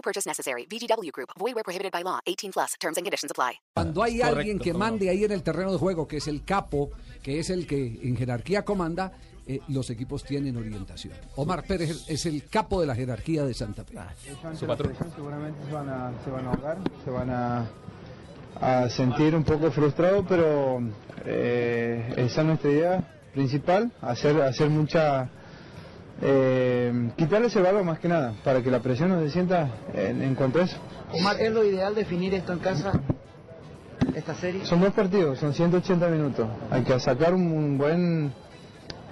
No purchase necessary. VGW Group. Void where prohibited by law. 18 plus. Terms and conditions apply. Cuando hay alguien que mande ahí en el terreno de juego, que es el capo, que es el que en jerarquía comanda, eh, los equipos tienen orientación. Omar Pérez es el capo de la jerarquía de Santa Fe. Su patrón. Seguramente se van a, se van a ahogar, se van a, a sentir un poco frustrados, pero eh, esa es nuestra idea principal, hacer, hacer mucha... Eh, quitarle ese valor más que nada, para que la presión no se sienta en, en cuanto a eso. Omar, ¿es lo ideal definir esto en casa, esta serie? Son dos partidos, son 180 minutos. Hay que sacar un, un buen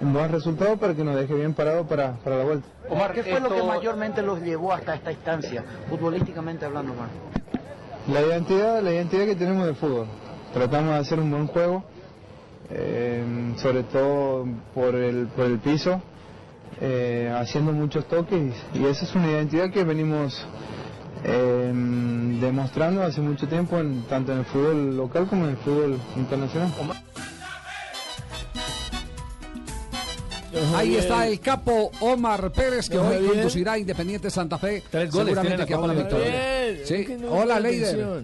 un buen resultado para que nos deje bien parado para, para la vuelta. Omar, ¿qué fue lo que mayormente los llevó hasta esta instancia, futbolísticamente hablando, Omar? La identidad, la identidad que tenemos del fútbol. Tratamos de hacer un buen juego, eh, sobre todo por el, por el piso, eh, haciendo muchos toques y esa es una identidad que venimos eh, demostrando hace mucho tiempo en, tanto en el fútbol local como en el fútbol internacional. Ahí está el capo Omar Pérez que hoy conducirá a Independiente Santa Fe. Tres goles seguramente que la victoria. Sí. Hola, Leider.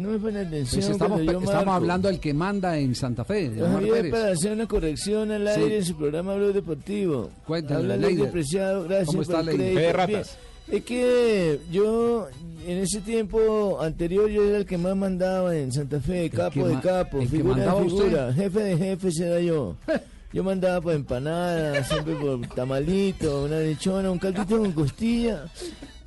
No me pone atención. Pues estamos, yo estamos hablando del que manda en Santa Fe, de Omar Pérez. para hacer una corrección al Sí. aire en su programa Blog Deportivo. Ley Leider. Preciado, gracias ¿Cómo está, Leider? ratas. Es que yo, en ese tiempo anterior, yo era el que más mandaba en Santa Fe, capo de capo, figura de usted. figura, jefe de jefes era yo. Yo mandaba por empanadas, siempre por tamalito, una lechona, un caldito con costilla.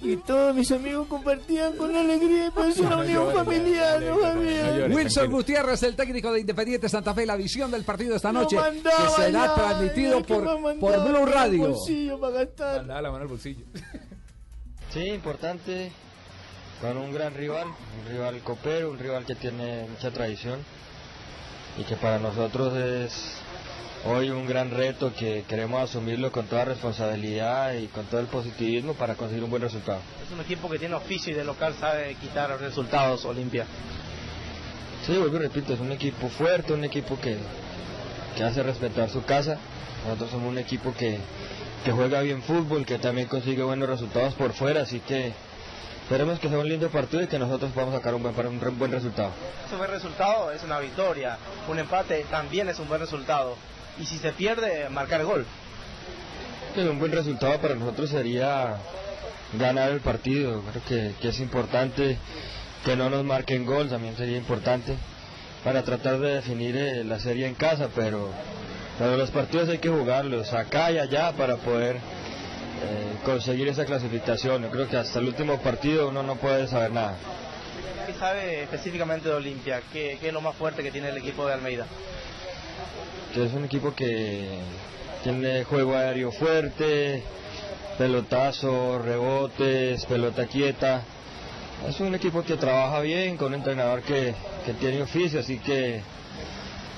Y todos mis amigos compartían con alegría y pues una unión familiar, ¿no, Javier? Wilson Gutiérrez, el técnico de Independiente Santa Fe, la visión del partido esta noche, mandaba que será ya, transmitido por, por Blue Radio. bolsillo para gastar. Mandaba la mano al bolsillo. Sí, importante, con un gran rival, un rival copero, un rival que tiene mucha tradición y que para nosotros es hoy un gran reto que queremos asumirlo con toda responsabilidad y con todo el positivismo para conseguir un buen resultado. Es un equipo que tiene oficio y de local sabe quitar resultados Olimpia. Sí, vuelvo y repito, es un equipo fuerte, un equipo que, que hace respetar su casa. Nosotros somos un equipo que, que juega bien fútbol, que también consigue buenos resultados por fuera, así que esperemos que sea un lindo partido y que nosotros podamos sacar un buen, un buen resultado. Un buen resultado es una victoria, un empate también es un buen resultado. Y si se pierde, marcar gol. Un buen resultado para nosotros sería ganar el partido. Creo que, que es importante que no nos marquen gol, también sería importante para tratar de definir eh, la serie en casa, pero, pero los partidos hay que jugarlos acá y allá para poder eh, conseguir esa clasificación. Yo creo que hasta el último partido uno no puede saber nada. ¿Qué sabe específicamente de Olimpia? ¿Qué, qué es lo más fuerte que tiene el equipo de Almeida? Que es un equipo que tiene juego aéreo fuerte, pelotazo, rebotes, pelota quieta. Es un equipo que trabaja bien, con un entrenador que, que tiene oficio, así que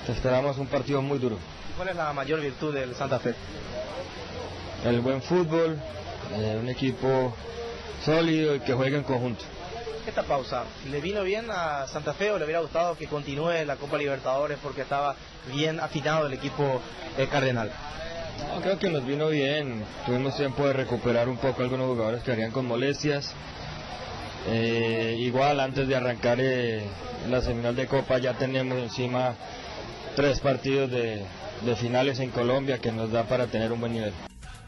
esperamos un partido muy duro. ¿Cuál es la mayor virtud del Santa Fe? El buen fútbol, eh, un equipo sólido y que juega en conjunto. Esta pausa, ¿le vino bien a Santa Fe o le hubiera gustado que continúe la Copa Libertadores porque estaba bien afinado el equipo eh, cardenal? Creo que nos vino bien. Tuvimos tiempo de recuperar un poco algunos jugadores que harían con molestias. Eh, igual antes de arrancar eh, la semifinal de Copa ya tenemos encima tres partidos de finales en Colombia que nos da para tener un buen nivel.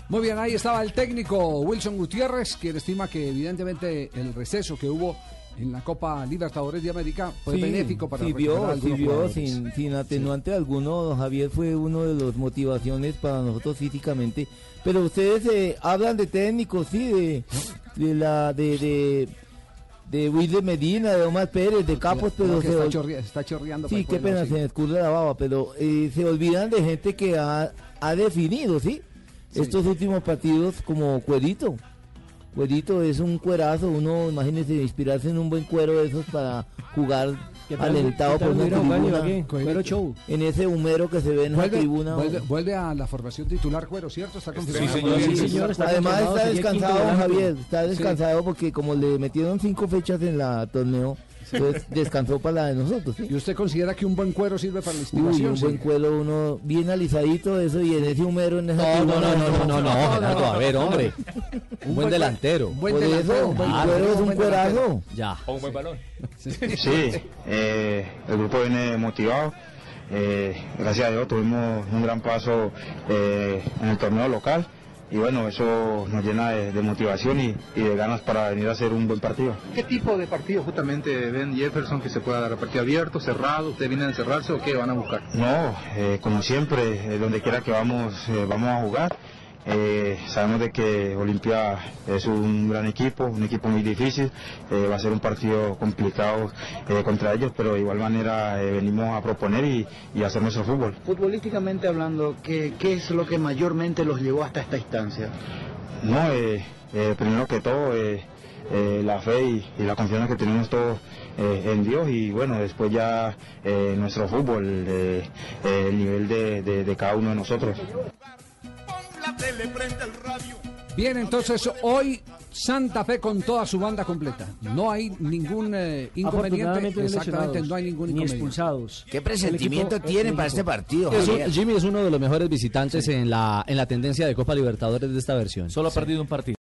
Muy bien, ahí estaba el técnico Wilson Gutiérrez, quien estima que evidentemente el receso que hubo en la Copa Libertadores de América fue Sí, benéfico para sí recuperar vio, algunos sí vio, jugadores. sin, sin atenuante alguno, Javier fue uno de los motivaciones para nosotros físicamente. Pero ustedes eh, hablan de técnicos, sí, de, de la de, de, de Wilde Medina, de Omar Pérez, de Capos, pero que se está, chorreando. Sí, qué pena, sí. se me escurre la baba, pero eh, se olvidan de gente que ha, ha definido, ¿sí? Sí. Estos últimos partidos como cuerito. Cuerito es un cuerazo, uno imagínese inspirarse en un buen cuero de esos para jugar ¿Qué tal- alentado por una tribuna. Cuero show. En ese humero que se ve en la tribuna. vuelve- vuelve a la formación titular Cuero, ¿cierto? Está confirmado. señor. Sí, señor, está Además está descansado. Javier, está descansado porque como le metieron cinco fechas en la torneo, entonces descansó para la de nosotros. ¿sí? ¿Y usted considera que un buen cuero sirve para la Uy, inspiración? un buen cuelo, uno bien alisadito, eso, y en ese humero, en esa No, no, no, no, no, no, no, Gerardo, a ver, hombre. Un buen delantero. Un buen Por delantero, eso, un buen delantero, cuero es un cuerazo. Ya. O un buen balón. Sí, eh, el grupo viene motivado. Eh, gracias a Dios tuvimos un gran paso eh, en el torneo local y bueno, eso nos llena de, de motivación y, y de ganas para venir a hacer un buen partido. ¿Qué tipo de partido justamente ven Jefferson que se pueda dar? ¿Partido abierto, cerrado? ¿Ustedes vienen a encerrarse o qué van a buscar? No, eh, como siempre, eh, donde quiera que vamos, eh, vamos a jugar. Eh, sabemos de que Olimpia es un gran equipo, un equipo muy difícil, eh, va a ser un partido complicado eh, contra ellos, pero de igual manera eh, venimos a proponer y, y hacer nuestro fútbol. Futbolísticamente hablando, ¿qué, ¿qué es lo que mayormente los llevó hasta esta instancia? No, primero que todo, eh, la fe y, y la confianza que tenemos todos eh, en Dios y bueno, después ya eh, nuestro fútbol, el nivel de, de- de cada uno de nosotros. Bien, entonces hoy Santa Fe con toda su banda completa. No hay ningún eh, inconveniente. Exactamente, no hay ningún ni inconveniente. expulsados. ¿Qué presentimiento tienen para este partido, Es un- Javier? Jimmy es uno de los mejores visitantes en la en la tendencia de Copa Libertadores de esta versión. Solo ha perdido un partido.